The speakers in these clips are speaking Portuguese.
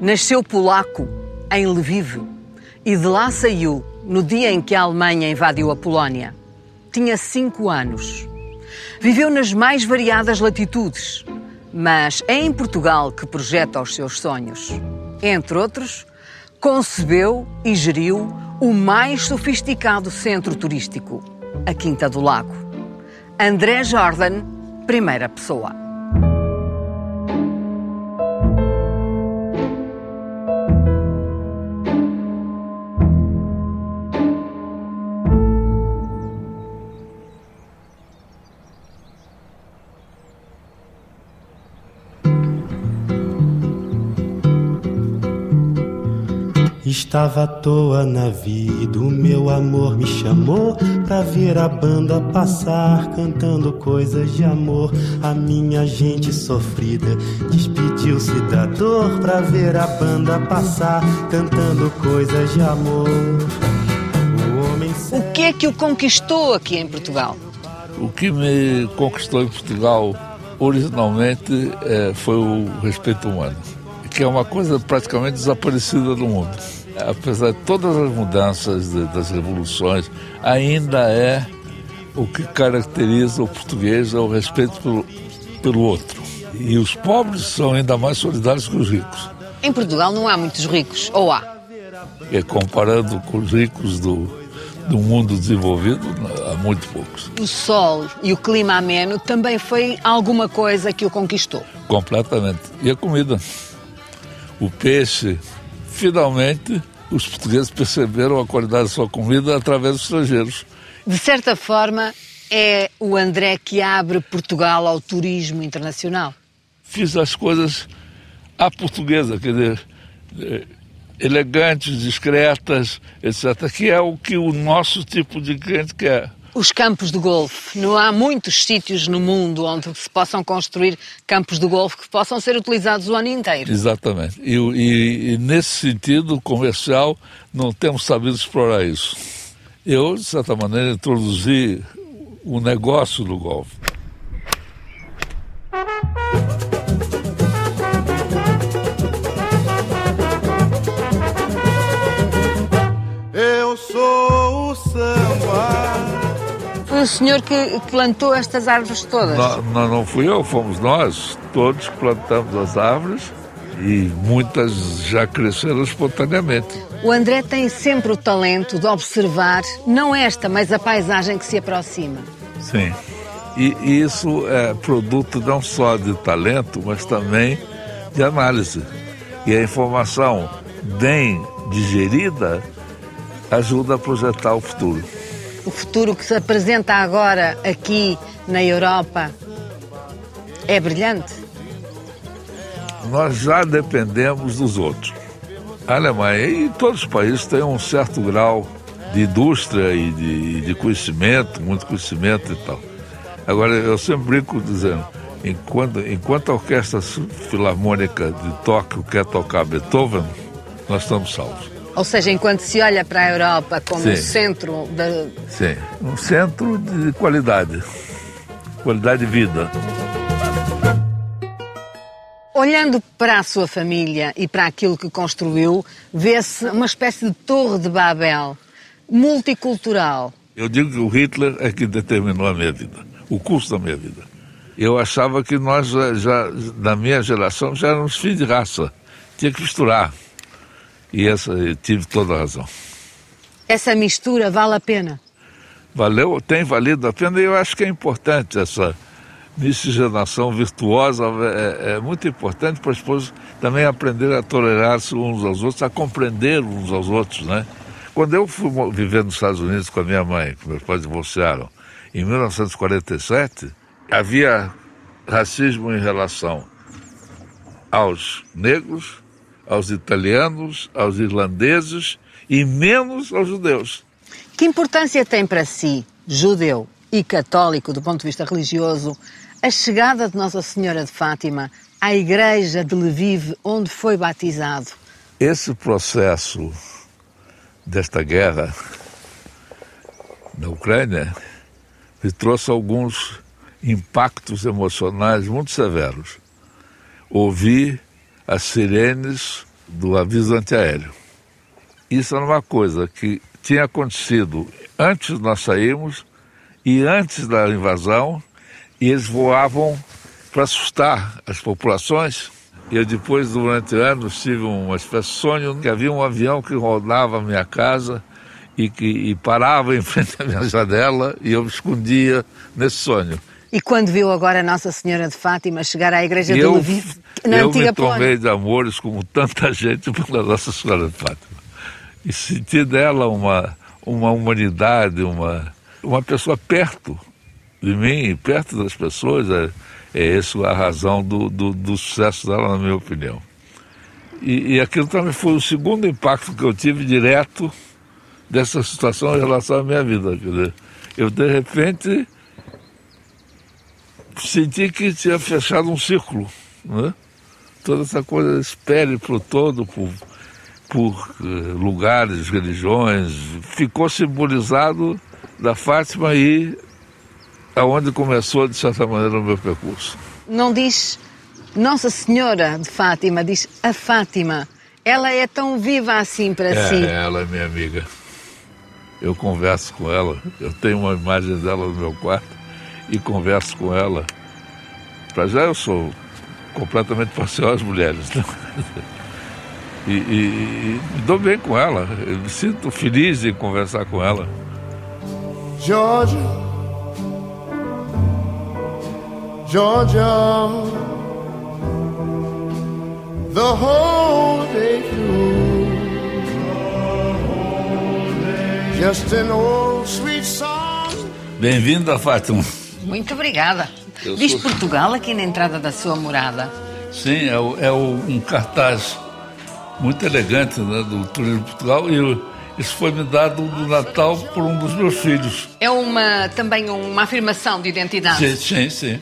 Nasceu polaco em Lviv e de lá saiu no dia em que a Alemanha invadiu a Polónia. Tinha cinco anos. Viveu nas mais variadas latitudes, mas é em Portugal que projeta os seus sonhos. Entre outros, concebeu e geriu o mais sofisticado centro turístico, a Quinta do Lago. André Jordan, primeira pessoa. Estava à toa na vida, o meu amor me chamou pra ver a banda passar, cantando coisas de amor. A minha gente sofrida despediu-se da dor pra ver a banda passar, cantando coisas de amor. O, homem o que é que o conquistou aqui em Portugal? O que me conquistou em Portugal originalmente é, foi o respeito humano, que é uma coisa praticamente desaparecida do mundo apesar de todas as mudanças de, das revoluções, ainda é o que caracteriza o português é o respeito pelo, pelo outro. E os pobres são ainda mais solidários que os ricos. Em Portugal não há muitos ricos, ou há? É, comparando com os ricos do, do mundo desenvolvido, há muito poucos. O sol e o clima ameno também foi alguma coisa que o conquistou? Completamente. E a comida. O peixe, finalmente os portugueses perceberam a qualidade da sua comida através dos estrangeiros. De certa forma, é o André que abre Portugal ao turismo internacional. Fiz as coisas à portuguesa, quer dizer, eh, elegantes, discretas, etc., que é o que o nosso tipo de cliente quer os campos de golfe. Não há muitos sítios no mundo onde se possam construir campos de golfe que possam ser utilizados o ano inteiro. Exatamente. E, e, e nesse sentido comercial, não temos sabido explorar isso. Eu, de certa maneira, introduzi o negócio do golfe. Eu sou o samba foi o senhor que plantou estas árvores todas? Não, não, não fui eu, fomos nós. Todos plantamos as árvores e muitas já cresceram espontaneamente. O André tem sempre o talento de observar, não esta, mas a paisagem que se aproxima. Sim. E isso é produto não só de talento, mas também de análise. E a informação bem digerida ajuda a projetar o futuro o futuro que se apresenta agora aqui na Europa é brilhante? Nós já dependemos dos outros. A Alemanha e todos os países têm um certo grau de indústria e de, de conhecimento, muito conhecimento e tal. Agora, eu sempre brinco dizendo, enquanto, enquanto a Orquestra Filarmônica de Tóquio quer tocar Beethoven, nós estamos salvos. Ou seja, enquanto se olha para a Europa como Sim. um centro da. Sim, um centro de qualidade, qualidade de vida. Olhando para a sua família e para aquilo que construiu, vê-se uma espécie de torre de Babel, multicultural. Eu digo que o Hitler é que determinou a minha vida, o curso da minha vida. Eu achava que nós, já, já na minha geração, já éramos filhos de raça. Tinha que misturar. E essa, eu tive toda a razão. Essa mistura vale a pena? Valeu, tem valido a pena e eu acho que é importante essa miscigenação virtuosa, é, é muito importante para as pessoas também aprender a tolerar-se uns aos outros, a compreender uns aos outros, né? Quando eu fui viver nos Estados Unidos com a minha mãe, que meus pais divorciaram, em 1947, havia racismo em relação aos negros, aos italianos, aos irlandeses e menos aos judeus. Que importância tem para si, judeu e católico do ponto de vista religioso, a chegada de Nossa Senhora de Fátima à igreja de Lviv, onde foi batizado? Esse processo desta guerra na Ucrânia me trouxe alguns impactos emocionais muito severos. Ouvi as sirenes do aviso antiaéreo. Isso era uma coisa que tinha acontecido antes nós sairmos e antes da invasão, e eles voavam para assustar as populações. Eu depois, durante anos, tive uma espécie de sonho que havia um avião que rodava a minha casa e que e parava em frente à minha janela e eu me escondia nesse sonho. E quando viu agora Nossa Senhora de Fátima chegar à igreja eu, Lviv, na eu antiga me tomei Polónia? de amores como tanta gente pela Nossa Senhora de Fátima. E senti dela uma, uma humanidade, uma, uma pessoa perto de mim, perto das pessoas. É, é essa a razão do, do, do sucesso dela, na minha opinião. E, e aquilo também foi o segundo impacto que eu tive direto dessa situação em relação à minha vida. Quer dizer, eu, de repente, senti que tinha fechado um círculo. Né? Toda essa coisa, esse périplo todo por, por eh, lugares, religiões, ficou simbolizado da Fátima e aonde começou, de certa maneira, o meu percurso. Não diz Nossa Senhora de Fátima, diz a Fátima. Ela é tão viva assim para É, si. ela é minha amiga. Eu converso com ela, eu tenho uma imagem dela no meu quarto e converso com ela. Para já eu sou completamente parcial às mulheres. né? E, e- e me dou bem com ela, eu me sinto feliz em conversar com ela. Georgia, Georgia, the whole day through. Just an old sweet song. Bem-vinda, Fátima. Muito obrigada. Eu Diz sou- Portugal aqui na entrada da sua morada. Sim, é, o- é o- um cartaz muito elegante né, do Turismo de Portugal e eu- isso foi me dado no Natal por um dos meus filhos. É uma, também uma afirmação de identidade. Sim, sim, sim.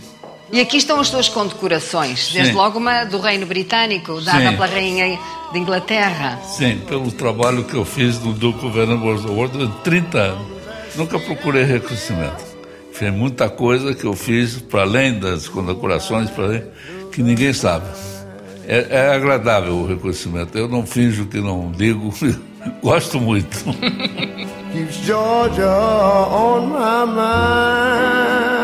E aqui estão as suas condecorações. Desde Sim. logo uma do Reino Britânico, dada Sim. pela Rainha de Inglaterra. Sim, pelo trabalho que eu fiz no Duke of Edinburgh Award durante 30 anos. Nunca procurei reconhecimento. Fiz muita coisa que eu fiz para além das condecorações, para além, que ninguém sabe. É, é agradável o reconhecimento. Eu não finjo que não ligo, gosto muito. Keeps Georgia on my mind.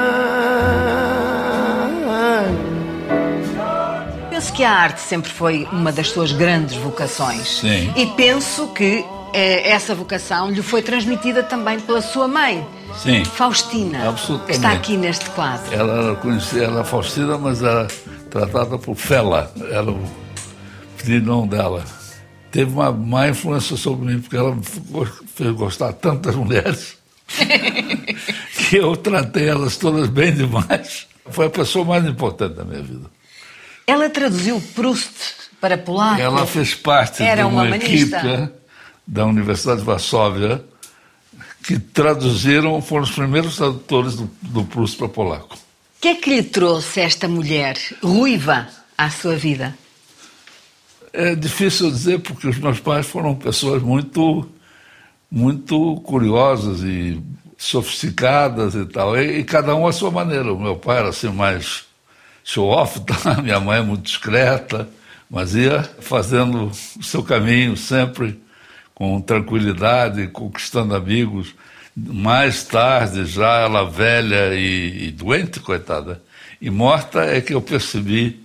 Penso que a arte sempre foi uma das suas grandes vocações. Sim. E penso que essa vocação lhe foi transmitida também pela sua mãe, Sim. Faustina, que está aqui neste quadro. Ela era conhecida, ela era Faustina, mas era tratada por Fela, era o nome dela. Teve uma má influência sobre mim, porque ela me fez gostar tanto das mulheres que eu tratei elas todas bem demais. Foi a pessoa mais importante da minha vida. Ela traduziu Proust para polaco. Ela fez parte Era de uma, uma equipe humanista. Da Universidade de Varsóvia que traduziram, foram os primeiros tradutores do, do Proust para polaco. O que é que lhe trouxe esta mulher ruiva à sua vida? É difícil dizer porque os meus pais foram pessoas muito, muito curiosas e sofisticadas e tal, e, e cada um à sua maneira. O meu pai era assim mais show-off, tá? minha mãe é muito discreta, mas ia fazendo o seu caminho sempre com tranquilidade, conquistando amigos. Mais tarde, já ela velha e, e doente, coitada, e morta, é que eu percebi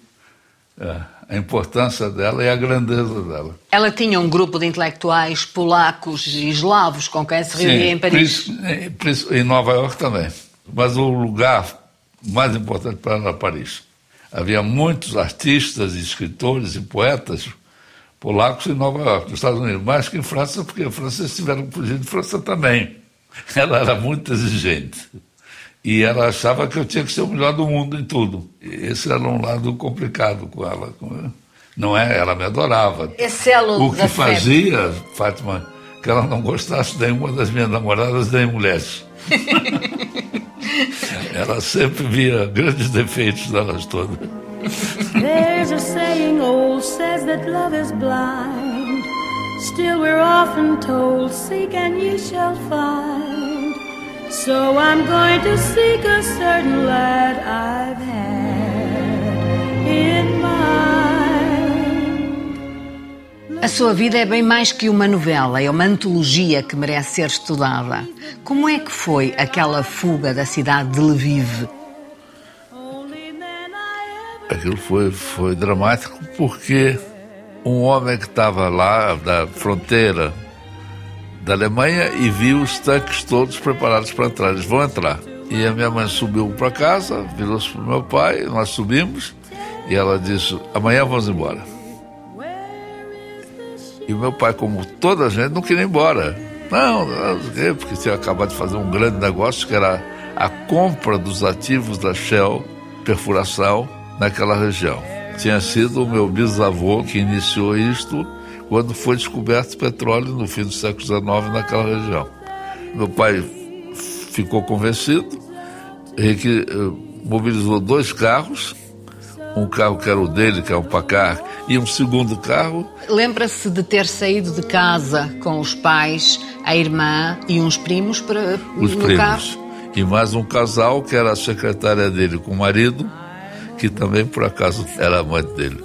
é, a importância dela e a grandeza dela. Ela tinha um grupo de intelectuais polacos e eslavos com quem se reunia em Paris. em- Nova York também. Mas o lugar mais importante para ela era Paris. Havia muitos artistas, escritores e poetas polacos em Nova York, nos Estados Unidos, mais que em França, porque os franceses tiveram que fugir de França também. Ela era muito exigente. E ela achava que eu tinha que ser o melhor do mundo em tudo. Esse era um lado complicado com ela. Não é? Ela me adorava. Esse elo O que fazia, Fátima, que ela não gostasse de nenhuma das minhas namoradas nem mulheres. ela sempre via grandes defeitos delas todas. There's a saying old says that love is blind. Still, we're often told, Seek and you shall find. So I'm going to seek a certain lad I've had in mind. A sua vida é bem mais que uma novela, é uma antologia que merece ser estudada. Como é que foi aquela fuga da cidade de Lviv? Aquilo foi, foi dramático porque um homem que estava lá da fronteira da Alemanha e viu os tanques todos preparados para entrar. Eles vão entrar. E a minha mãe subiu para casa, virou-se para o meu pai, nós subimos e ela disse: amanhã vamos embora. E o meu pai, como toda a gente, não queria ir embora. Não, não porque tinha acabado de fazer um grande negócio que era a compra dos ativos da Shell, perfuração, naquela região. Tinha sido o meu bisavô que iniciou isto quando foi descoberto petróleo no fim do século XIX naquela região. Meu pai ficou convencido, que eh, mobilizou dois carros, um carro que era o dele, que é um Pacar, e um segundo carro. Lembra-se de ter saído de casa com os pais, a irmã e uns primos para os no primos. carro? E mais um casal que era a secretária dele com o marido, que também por acaso era amante dele.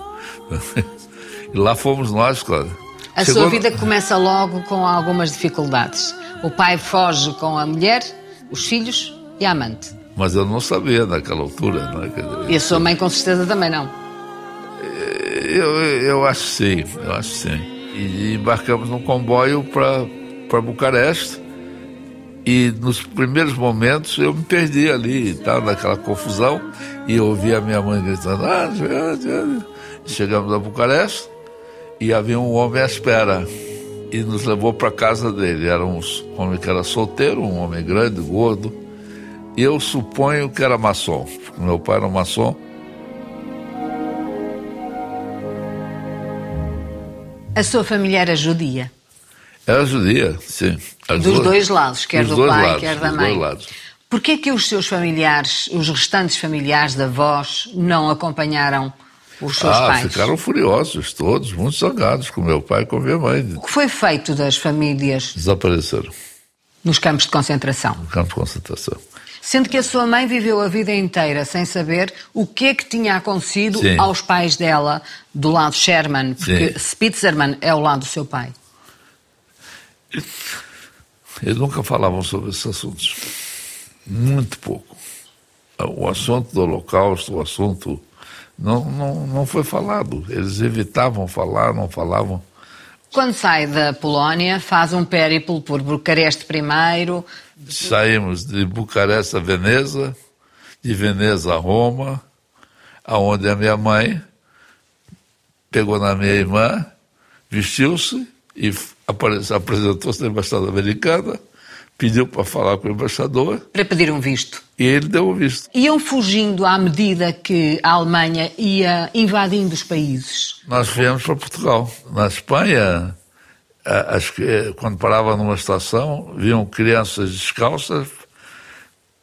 e lá fomos nós, claro. A Chegou... sua vida começa logo com algumas dificuldades. O pai foge com a mulher, os filhos e a amante. Mas eu não sabia naquela altura, não é? Dizer, E a sua mãe com certeza também não. Eu, eu acho sim, eu acho sim. E embarcamos num comboio para Bucareste. E nos primeiros momentos eu me perdi ali, estava naquela confusão, e eu ouvi a minha mãe gritando, ah, chegamos a Bucareste e havia um homem à espera e nos levou para casa dele. Era um homem que era solteiro, um homem grande, gordo. E eu suponho que era maçom, porque meu pai era um maçom. A sua família era judia? Era judia, sim. As Dos duas- dois lados, quer do pai, lados, quer da mãe. lados. Porquê que os seus familiares, os restantes familiares da avós, não acompanharam os seus Ah, pais? ficaram furiosos, todos, muito zangados com meu pai e com minha mãe. O que foi feito das famílias Desapareceram nos campos de concentração? no campo de concentração. Sendo que a sua mãe viveu a vida inteira sem saber o que é que tinha acontecido Sim. aos pais dela do lado Sherman, porque Sim. Spitzerman é o lado do seu pai. Eles nunca falavam sobre esses assuntos. Muito pouco. O assunto do Holocausto, o assunto. Não, não, não foi falado. Eles evitavam falar, não falavam. Quando sai da Polónia, faz um périplo por Bucareste primeiro, Saímos de Bucareste a Veneza, de Veneza a Roma, aonde a minha mãe pegou na minha irmã, vestiu-se e apresentou-se na embaixada americana, pediu para falar com o embaixador para pedir um visto. e ele deu o visto. Iam fugindo à medida que a Alemanha ia invadindo os países. Nós viemos para Portugal. Na Espanha, quando parava numa estação, viam crianças descalças,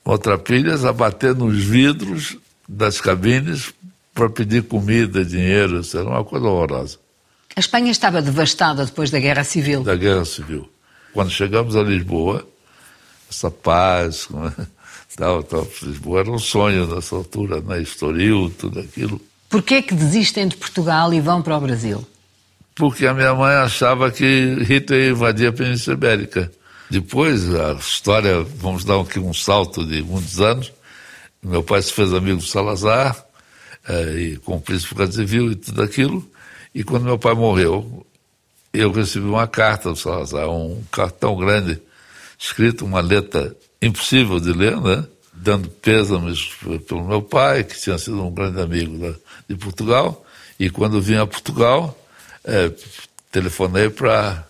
maltrapilhas, a bater nos vidros das cabines para pedir comida, dinheiro. Era uma coisa horrorosa A Espanha estava devastada depois da Guerra Civil. da Guerra Civil. Quando chegamos a Lisboa, essa paz, tal, tal, Lisboa era um sonho nessa altura, né? Estoril, tudo aquilo. Porquê é que desistem de Portugal e vão para o Brasil? porque a minha mãe achava que Hitler ia invadir a Península Ibérica. Depois, a história, vamos dar aqui um salto de muitos anos, meu pai se fez amigo do Salazar, eh, e com o príncipe Civil e tudo aquilo, e quando meu pai morreu, eu recebi uma carta do Salazar, um cartão grande, escrito uma letra impossível de ler, né? dando pêsames pelo meu pai, que tinha sido um grande amigo da- de Portugal, e quando vim a Portugal, eh, telefonei para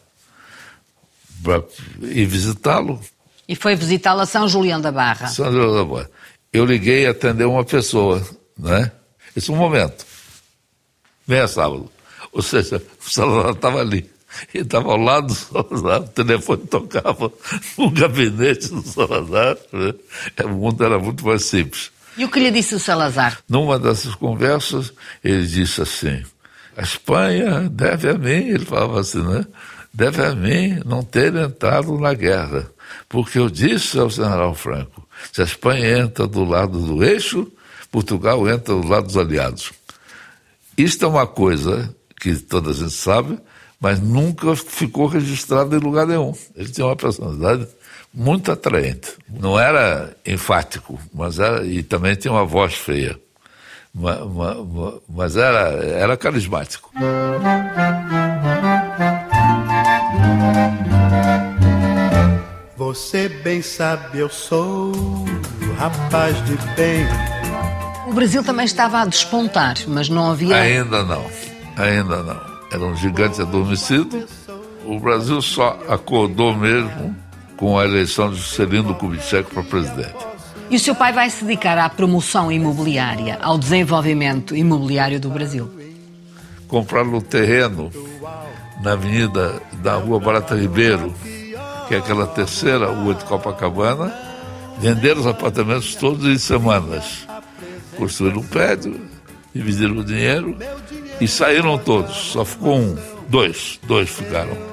ir visitá-lo. E foi visitá-la São Julião da Barra. São João da Barra. Eu liguei e atendeu uma pessoa, né? Esse é um momento. Meia sábado. Ou seja, o Salazar estava ali. Ele estava ao lado do Salazar, o telefone tocava no gabinete do Salazar. Né? O mundo era muito mais simples. E o que lhe disse o Salazar? Numa dessas conversas, ele disse assim: a Espanha deve a mim, ele falava assim, né? Deve a mim não ter entrado na guerra. Porque eu disse ao general Franco: se a Espanha entra do lado do eixo, Portugal entra do lado dos aliados. Isto é uma coisa que toda a gente sabe, mas nunca ficou registrado em lugar nenhum. Ele tinha uma personalidade muito atraente. Não era enfático, mas era, e também tinha uma voz feia. Mas, mas era, era carismático. Você bem sabe, eu sou rapaz de bem. O Brasil também estava a despontar, mas não havia. Ainda não, ainda não. Era um gigante adormecido. O Brasil só acordou mesmo com a eleição de Juscelino Kubitschek para presidente. E o seu pai vai se dedicar à promoção imobiliária, ao desenvolvimento imobiliário do Brasil. Compraram o terreno na avenida da Rua Barata Ribeiro, que é aquela terceira rua de Copacabana, venderam os apartamentos todos em semanas. Construíram um prédio, dividiram o dinheiro e saíram todos. Só ficou um, dois, dois ficaram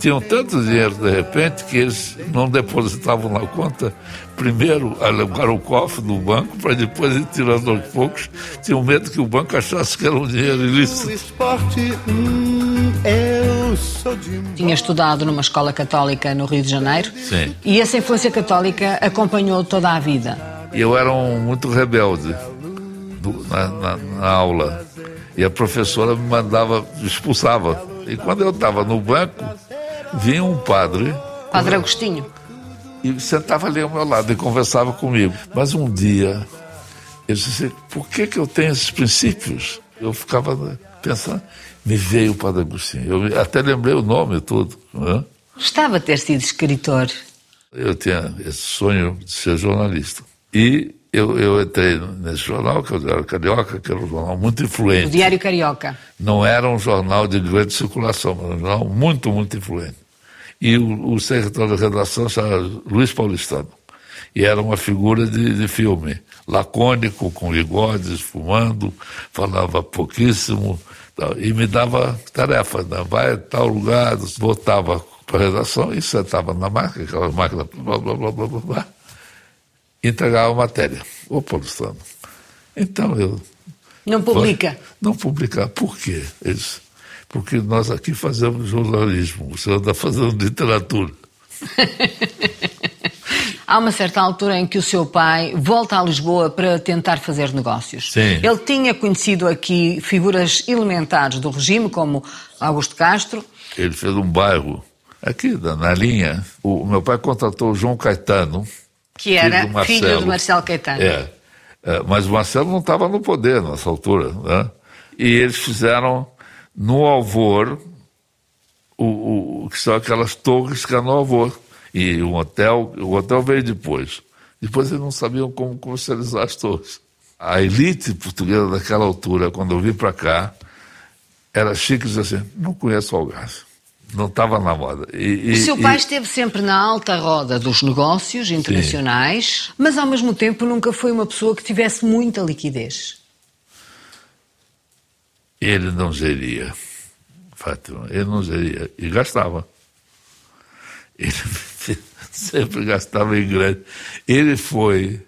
tinham tanto dinheiro de repente que eles não depositavam na conta. Primeiro alugaram o cofre do banco para depois ir tirando aos poucos. Tinham medo que o banco achasse que era um dinheiro ilícito. Hum, Tinha estudado numa escola católica no Rio de Janeiro. Sim. E essa influência católica acompanhou toda a vida. Eu era um muito rebelde do, na, na, na aula. E a professora me mandava, expulsava. E quando eu estava no banco, vinha um padre. Padre Agostinho. E sentava ali ao meu lado e conversava comigo. Mas um dia, ele disse: por que, que eu tenho esses princípios? Eu ficava pensando, me veio o Padre Agostinho. Eu até lembrei o nome tudo. Né? Gostava de ter sido escritor. Eu tinha esse sonho de ser jornalista. E eu, eu entrei nesse jornal, que era Carioca, que era um jornal muito influente. O Diário Carioca. Não era um jornal de grande circulação, mas um jornal muito, muito influente. E o, o secretário de redação chamava Luiz Paulistano. E era uma figura de, de filme, lacônico, com bigodes, fumando, falava pouquíssimo, e me dava tarefa, né? vai a tal lugar, voltava para a redação e sentava na máquina, aquela máquina, blá, blá, blá, blá, blá, blá entregava a matéria. Ô, Paulistano, então eu. Não publica? Não publicar. Por quê? Eles, porque nós aqui fazemos jornalismo, o senhor está fazendo literatura. Há uma certa altura em que o seu pai volta a Lisboa para tentar fazer negócios. Sim. Ele tinha conhecido aqui figuras elementares do regime, como Augusto Castro. Ele fez um bairro aqui na linha. O meu pai contratou o João Caetano, que era filho, filho do Marcelo Caetano. É. é. mas o Marcelo não estava no poder nessa altura. Né? E eles fizeram no Alvor, o, o, que são aquelas torres que é no Alvor. E o hotel, o hotel veio depois. Depois eles não sabiam como comercializar as torres. A elite portuguesa daquela altura, quando eu vim para cá, era chique dizer assim, não conheço o Algarve não estava na moda. E, o seu pai e... esteve sempre na alta roda dos negócios internacionais, Sim. mas ao mesmo tempo nunca foi uma pessoa que tivesse muita liquidez. Ele não geria, Fátima, ele não geria e gastava. Ele sempre gastava em grande. Ele foi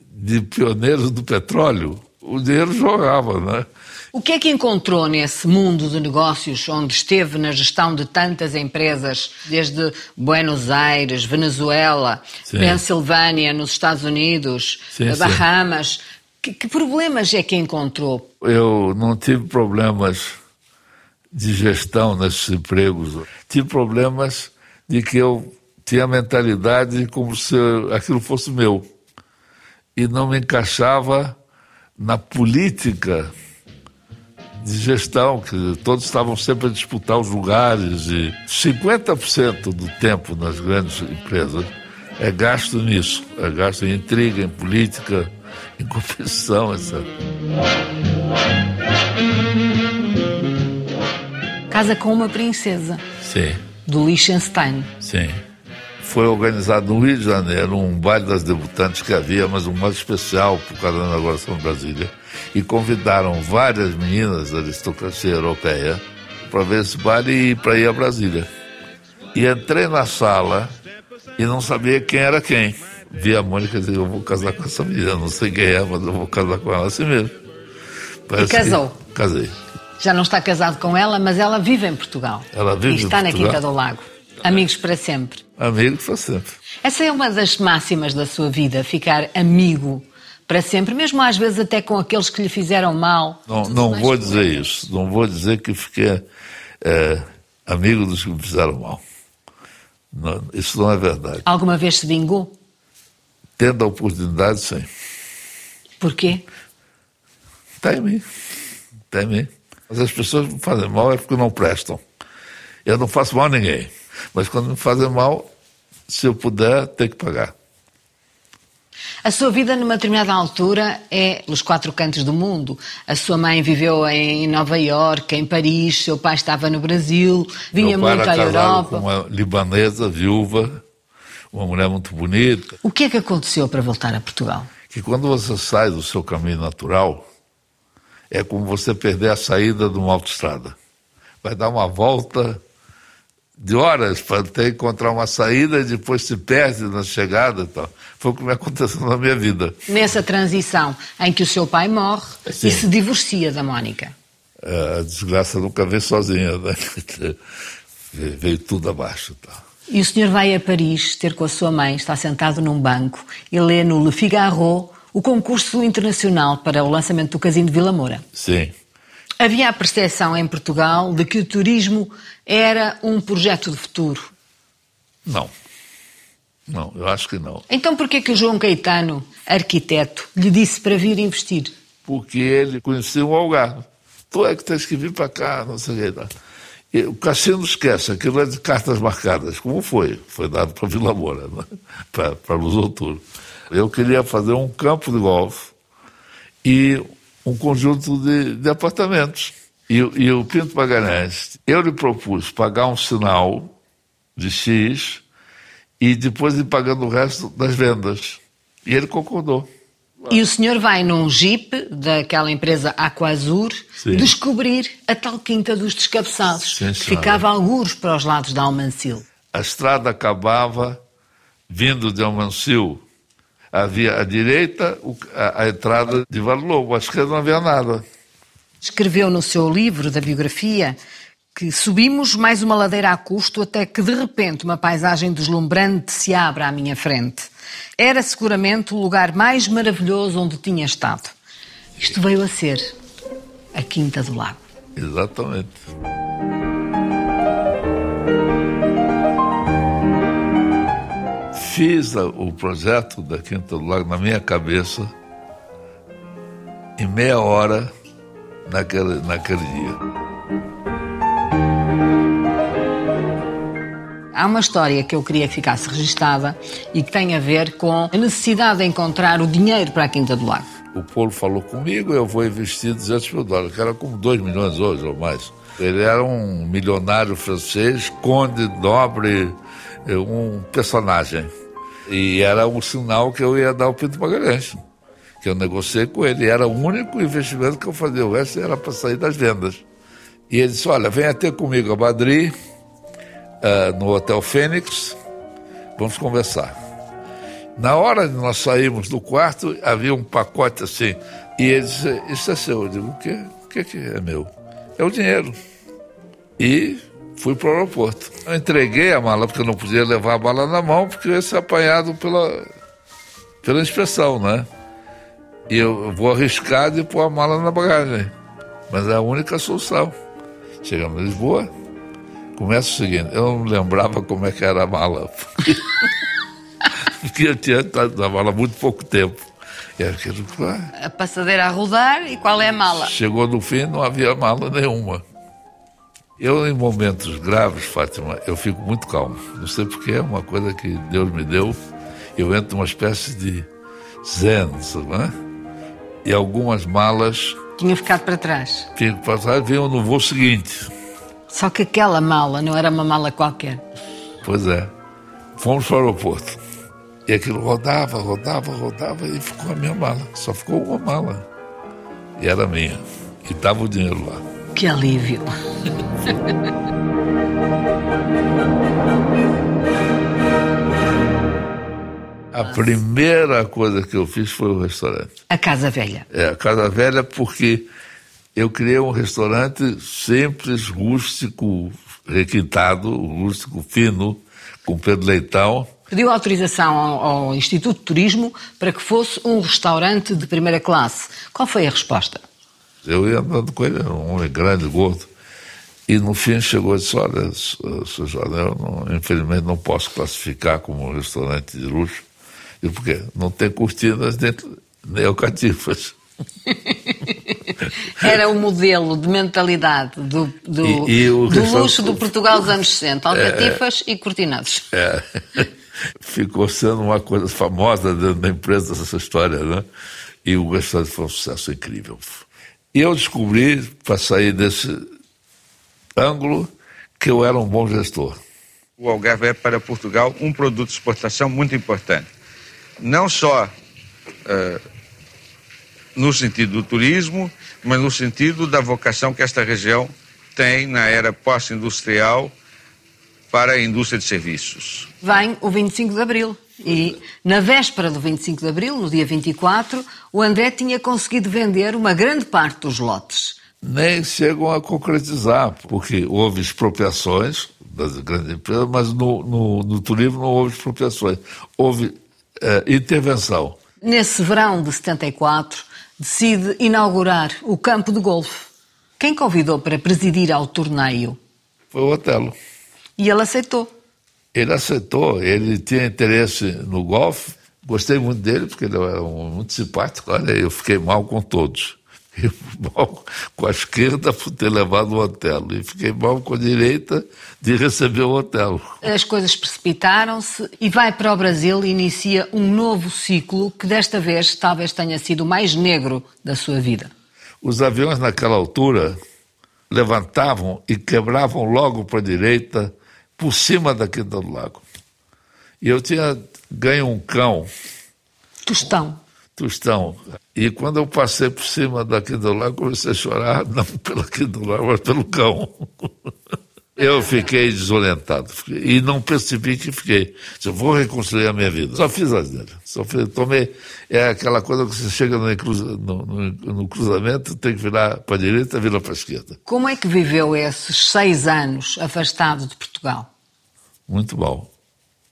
de pioneiros do petróleo, o dinheiro jogava, né? O que é que encontrou nesse mundo de negócios onde esteve na gestão de tantas empresas, desde Buenos Aires, Venezuela, sim. Pensilvânia, nos Estados Unidos, sim, Bahamas? Que, que problemas é que encontrou? Eu não tive problemas de gestão nesses empregos. Tive problemas de que eu tinha a mentalidade como se aquilo fosse meu. E não me encaixava na política de gestão, que todos estavam sempre a disputar os lugares e 50% do tempo nas grandes empresas é gasto nisso, é gasto em intriga, em política, em competição, etc. Casa com uma princesa. Sim. Do Liechtenstein. Sim. Foi organizado no Rio de Janeiro um baile das debutantes que havia, mas um mais especial por causa da inauguração de Brasília e convidaram várias meninas da aristocracia europeia para ver esse baile e para ir a Brasília. E entrei na sala e não sabia quem era quem. Vi a Mônica dizer, eu vou casar com essa menina, não sei quem é, mas eu vou casar com ela assim mesmo. Parece e casou? Casei. Já não está casado com ela, mas ela vive em Portugal. Ela vive e está em na Portugal. Quinta do Lago. Amigos para sempre. Amigo para sempre. Essa é uma das máximas da sua vida, ficar amigo para sempre, mesmo às vezes até com aqueles que lhe fizeram mal. Não, não vou dizer isso. Não vou dizer que fiquei é, amigo dos que me fizeram mal. Não, isso não é verdade. Alguma vez se vingou? Tendo a oportunidade, sim. Porquê? Está em mim. Está em mim. Mas as pessoas me fazem mal é porque não prestam. Eu não faço mal a ninguém. Mas quando me fazem mal, se eu puder, tenho que pagar. A sua vida, numa determinada altura, é pelos quatro cantos do mundo. A sua mãe viveu em Nova Iorque, em Paris, seu pai estava no Brasil, vinha muito à Europa. com uma libanesa, viúva, uma mulher muito bonita. O que é que aconteceu para voltar a Portugal? Que quando você sai do seu caminho natural, é como você perder a saída de uma autoestrada. Vai dar uma volta de horas para até encontrar uma saída e depois se perde na chegada e tal. Foi o que me aconteceu na minha vida. Nessa transição em que o seu pai morre Sim. e se divorcia da Mónica. É, A desgraça nunca veio sozinha, né? Veio tudo abaixo. Tal. E o senhor vai a Paris ter com a sua mãe, está sentado num banco e lê no Le Figaro o concurso internacional para o lançamento do Casino de Vila Moura. Sim. Havia a percepção em Portugal de que o turismo era um projeto de futuro. Não. Não, eu acho que não. Então por que que o João Caetano, arquiteto, lhe disse para vir investir? Porque ele conhecia um Algarve. Tu é que tens que vir para cá, não sei o que. tá. O Cassino esquece, aquilo é de cartas marcadas. Como foi? Foi dado para Vila Moura, né? para, para Luz Outuro. Eu queria fazer um campo de golfe e um conjunto de, de apartamentos. E, o- e o Pinto Magalhães, eu lhe propus pagar um sinal de X e depois ir pagando o resto das vendas. E ele concordou. E o senhor vai num jeep daquela empresa Aquazur Sim. descobrir a tal Quinta dos Descabeçados, Sim, que ficava a algures para os lados da Almancil. A estrada acabava vindo de Almancil. Havia à direita a, a entrada de Vale Lobo, à esquerda não havia nada. Escreveu no seu livro da biografia que subimos mais uma ladeira a custo até que de repente uma paisagem deslumbrante se abre à minha frente. Era seguramente o lugar mais maravilhoso onde tinha estado. Isto veio a ser a Quinta do Lago. Exatamente. Fiz o projeto da Quinta do Lago na minha cabeça em meia hora naquele, naquele dia. Há uma história que eu queria que ficasse registada e que tem a ver com a necessidade de encontrar o dinheiro para a Quinta do Lago. O Polo falou comigo, eu vou investir 200 mil dólares, que era como 2 milhões hoje ou mais. Ele era um milionário francês, conde, nobre, eh, um personagem. E era um sinal que eu ia dar ao Pinto Magalhães, que eu negociei com ele. Era o único investimento que eu fazia, o resto era para sair das vendas. E ele disse, olha, venha ter comigo a Madrid, eh, no Hotel Fênix, vamos conversar. Na hora de nós sairmos do quarto, havia um pacote assim. E ele disse: Isso é seu. Eu digo: O quê? O que é meu? É o dinheiro. E fui para o aeroporto. Eu entreguei a mala, porque eu não podia levar a mala na mão, porque eu ia ser apanhado pela, pela inspeção, né? E eu vou arriscar de pôr a mala na bagagem. Mas é a única solução. Chegamos em Lisboa, começa o seguinte: eu não lembrava como é que era a mala. porque eu tinha estado na mala há muito pouco tempo. E aquilo, ah, A passadeira a rodar e qual é a mala? chegou no fim, não havia mala nenhuma. Eu, em momentos graves, Fátima, eu fico muito calmo. Não sei porque é uma coisa que Deus me deu. Eu entro numa espécie de zen, sabe? né? E algumas malas Tinha ficado para trás. ficam para trás e vinham no voo seguinte. Só que aquela mala não era uma mala qualquer. Pois é. Fomos para o aeroporto. E aquilo rodava, rodava, rodava e ficou a minha mala. Só ficou uma mala. E era minha. E estava o dinheiro lá. Que alívio. A primeira coisa que eu fiz foi o restaurante. A Casa Velha. É, a Casa Velha, porque eu criei um restaurante simples, rústico, requintado, rústico, fino, com Pedro Leitão. Pediu autorização ao, ao Instituto de Turismo para que fosse um restaurante de primeira classe. Qual foi a resposta? Eu ia andando com ele, um homem grande, gordo. E no fim chegou e disse, olha, Sr. Jorge, eu não, infelizmente não posso classificar como um restaurante de luxo. E por quê? Não tem cortinas dentro, nem alcatifas. Era o modelo de mentalidade do, do, e, e do luxo do Portugal dos anos 60, alcatifas é, e cortinados. É. Ficou sendo uma coisa famosa dentro da empresa essa história, né? E o restaurante foi um sucesso incrível. E eu descobri, para sair desse ângulo, que eu era um bom gestor. O Algarve é para Portugal um produto de exportação muito importante. Não só uh, no sentido do turismo, mas no sentido da vocação que esta região tem na era pós-industrial para a indústria de serviços. Vem o 25 de Abril. E na véspera do 25 de Abril, no dia 24, o André tinha conseguido vender uma grande parte dos lotes. Nem chegam a concretizar, porque houve expropriações das grandes empresas, mas no, no, no turismo não houve expropriações. Houve é, intervenção. Nesse verão de 74, decide inaugurar o campo de golfe. Quem convidou para presidir ao torneio? Foi o Otelo. E ele aceitou. Ele aceitou, ele tinha interesse no golfe. Gostei muito dele, porque ele era muito simpático. Olha, eu fiquei mal com todos. Fiquei mal com a esquerda por ter levado o Otelo. E fiquei mal com a direita de receber o Otelo. As coisas precipitaram-se e vai para o Brasil e inicia um novo ciclo que desta vez talvez tenha sido o mais negro da sua vida. Os aviões naquela altura levantavam e quebravam logo para a direita por cima da Quinta do Lago. E eu tinha ganho um cão. Tostão. Tostão. E quando eu passei por cima da Quinta do Lago, comecei a chorar, não pela Quinta do Lago, mas pelo cão. Eu fiquei desorientado e não percebi que fiquei. Eu vou reconstruir a minha vida. Só fiz as dele. Só fiz, tomei. É aquela coisa que você chega no, no, no, no cruzamento, tem que virar para a direita, vira para a esquerda. Como é que viveu esses seis anos afastado de Portugal? Muito mal.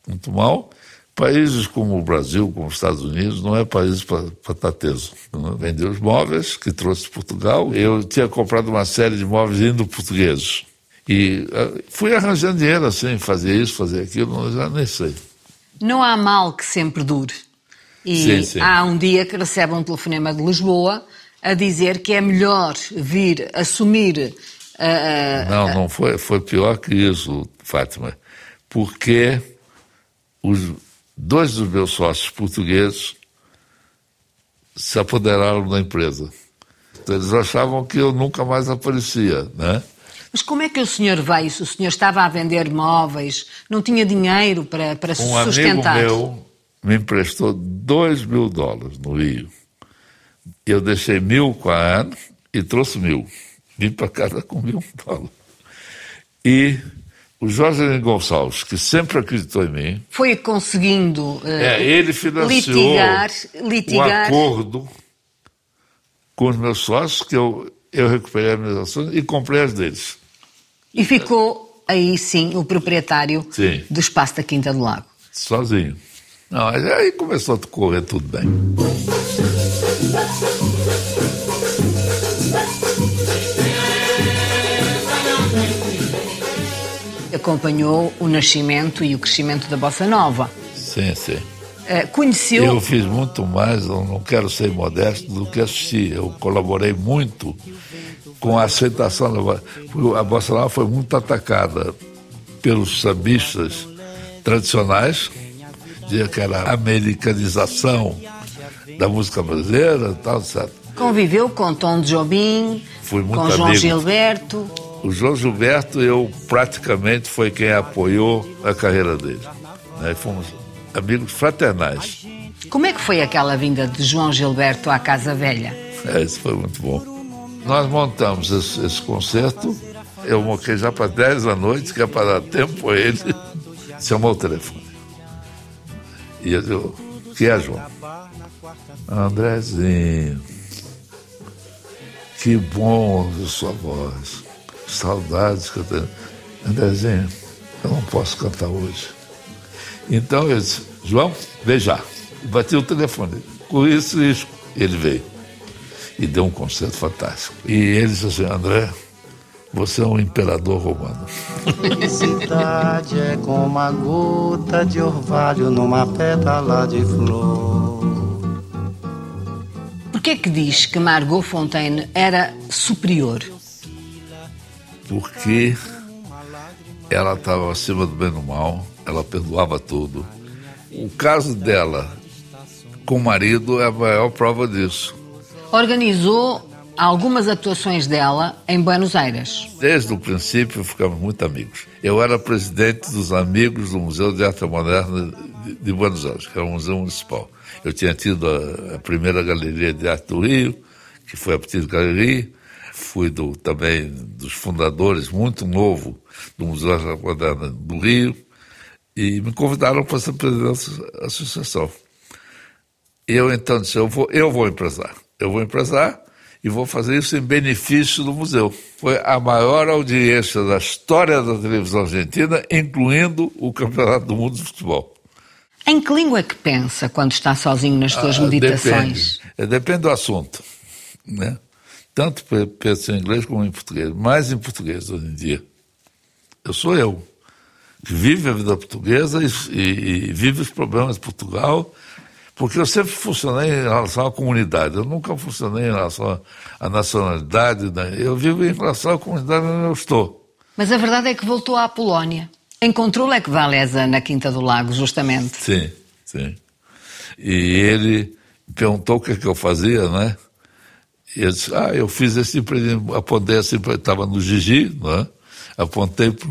Muito mal. Países como o Brasil, como os Estados Unidos, não é país para estar teso. Vendeu os móveis que trouxe de Portugal. Eu tinha comprado uma série de móveis indo portugueses e uh, fui arranjando dinheiro assim, fazer isso, fazer aquilo, já nem sei. Não há mal que sempre dure. E sim, sim. há um dia que recebe um telefonema de Lisboa a dizer que é melhor vir assumir. Uh, não, não foi, foi pior que isso, Fátima, porque os dois dos meus sócios portugueses se apoderaram da empresa. Então, eles achavam que eu nunca mais aparecia, né? Mas como é que o senhor veio? Se o senhor estava a vender móveis, não tinha dinheiro para, para se um sustentar? Um amigo meu me emprestou 2 mil dólares no Rio. Eu deixei mil com a Ana e trouxe mil. Vim para casa com mil dólares. E o Jorge Gonçalves, que sempre acreditou em mim. Foi conseguindo uh, é, ele financiou litigar, litigar. um acordo com os meus sócios que eu, eu recuperei as minhas ações e comprei as deles. E ficou aí sim o proprietário sim. do espaço da Quinta do Lago. Sozinho. Não, aí começou a correr tudo bem. Acompanhou o nascimento e o crescimento da Bossa Nova. Sim, sim. Uh, conheceu. Eu fiz muito mais, não quero ser modesto, do que assistir. Eu colaborei muito com a aceitação da a bossa nova foi muito atacada pelos sambistas tradicionais, dizia que era a americanização da música brasileira, tal, etc. Conviveu com Tom Jobim, Fui muito com amigo. João Gilberto. O João Gilberto, eu praticamente foi quem apoiou a carreira dele. Né? Fomos amigos fraternais. Como é que foi aquela vinda de João Gilberto à Casa Velha? É, isso foi muito bom. Nós montamos esse, esse concerto, eu moquei já para 10 da noite, que é para dar tempo ele, chamou o telefone. E eu digo, que é, João? Andrezinho, Que bom ouvir sua voz. Saudades que eu tenho. Andrezinho, eu não posso cantar hoje. Então eu disse, João. E bati o telefone. Com isso. Ele veio. E deu um concerto fantástico. E ele disse assim, André, você é um imperador romano. Felicidade é como a gota de orvalho numa pétala de flor. Por que é que diz que Margot Fontaine era superior? Porque ela estava acima do bem e do mal, ela perdoava tudo. O caso dela com o marido é a maior prova disso. Organizou algumas atuações dela em Buenos Aires. Desde o princípio ficamos muito amigos. Eu era presidente dos amigos do Museu de Arte Moderna de, Buenos Aires, que era um museu municipal. Eu tinha tido a, a primeira galeria de arte do Rio, que foi a Petite Galerie. Fui do, também dos fundadores, muito novo, do Museu de Arte Moderna do Rio. E me convidaram para ser presidente da associação. Eu então disse, eu vou, eu vou empresar. Eu vou empresar e vou fazer isso em benefício do museu. Foi a maior audiência da história da televisão argentina, incluindo o Campeonato do Mundo de Futebol. Em que língua é que pensa quando está sozinho nas suas ah, meditações? Depende. depende do assunto. Né? Tanto penso em inglês como em português. Mais em português hoje em dia. Eu sou eu, que vive a vida portuguesa e, e, e vive os problemas de Portugal porque eu sempre funcionei em relação à comunidade, eu nunca funcionei em relação à nacionalidade, né? eu vivo em relação à comunidade onde eu estou. Mas a verdade é que voltou à Polónia. Encontrou Lech Walesa na Quinta do Lago, justamente. Sim, sim. E ele perguntou o que, é que eu fazia, né? E eu disse, ah, eu fiz esse empreendimento, apontei assim, estava no Gigi, né? Apontei para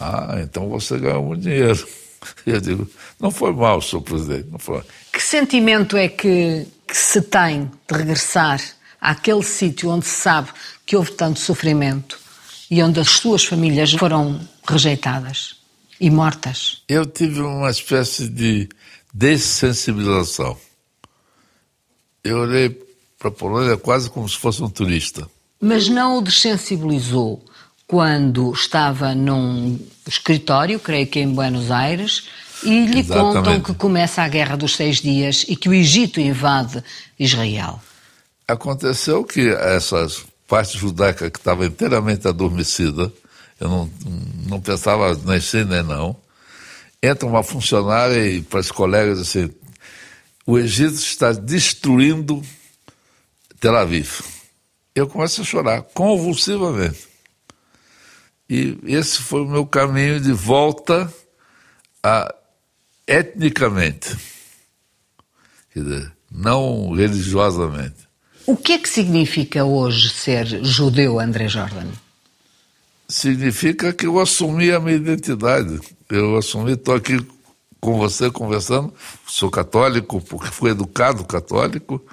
Ah, então você ganhou muito dinheiro. Eu digo, não foi mal, Sr. Presidente, não foi. Que sentimento é que, que se tem de regressar àquele sítio onde se sabe que houve tanto sofrimento e onde as suas famílias foram rejeitadas e mortas? Eu tive uma espécie de dessensibilização. Eu olhei para a Polônia quase como se fosse um turista. Mas não o desensibilizou quando estava num escritório, creio que em Buenos Aires, e lhe Exatamente. contam que começa a Guerra dos Seis Dias e que o Egito invade Israel. Aconteceu que essa parte judaica que estava inteiramente adormecida, eu não, não pensava nem sim nem não, entra uma funcionária e para os colegas assim, o Egito está destruindo Tel Aviv. Eu começo a chorar convulsivamente. E esse foi o meu caminho de volta a etnicamente, dizer, não religiosamente. O que é que significa hoje ser judeu, André Jordan? Significa que eu assumi a minha identidade. Eu assumi, estou aqui com você conversando, sou católico porque fui educado católico,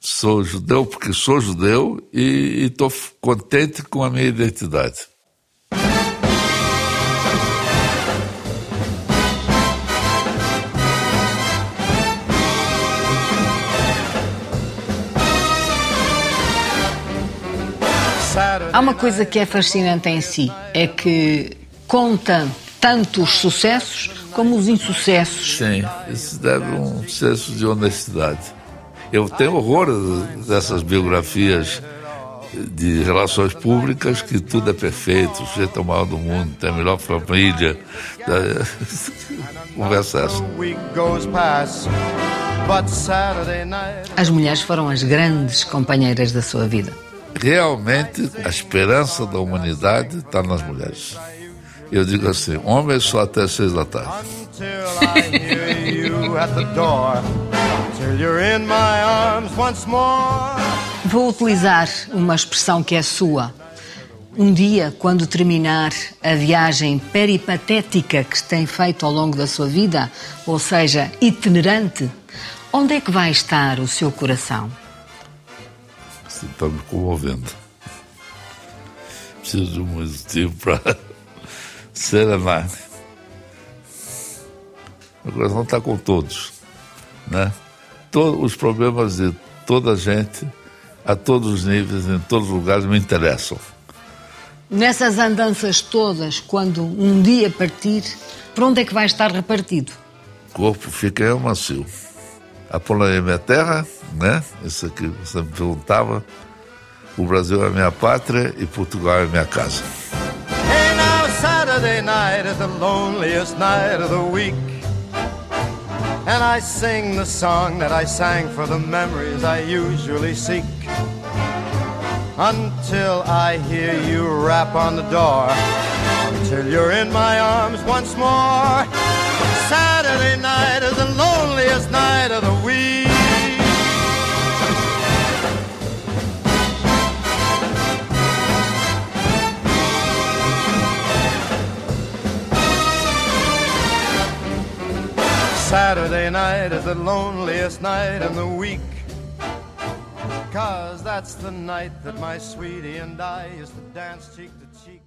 sou judeu porque sou judeu e estou contente com a minha identidade. Há uma coisa que é fascinante em si, é que conta tanto os sucessos como os insucessos. Sim, isso deve um senso de honestidade. Eu tenho horror dessas biografias de relações públicas que tudo é perfeito, o sujeito é o maior do mundo, tem a melhor família. Conversa essa. As mulheres foram as grandes companheiras da sua vida. Realmente, a esperança da humanidade está nas mulheres. Eu digo assim: homens só até seis da tarde. Vou utilizar uma expressão que é sua. Um dia, quando terminar a viagem peripatética que tem feito ao longo da sua vida, ou seja, itinerante, onde é que vai estar o seu coração? Está me comovendo. Preciso de um motivo para serenar. Meu coração está com todos, né? Todos os problemas de toda a gente a todos os níveis, em todos os lugares, me interessam. Nessas andanças todas, quando um dia partir, para onde é que vai estar repartido? O corpo fica em macio. A Polônia é minha terra, né? Isso aqui você me perguntava. O Brasil é minha pátria e Portugal é minha casa. Hey, now Saturday night is the loneliest night of the week. And I sing the song that I sang for the memories I usually seek. Until I hear you rap on the door. Until you're in my arms once more. Saturday night is the loneliest night of the week. Saturday night is the loneliest night in the week. Cause that's the night that my sweetie and I used to dance cheek to cheek.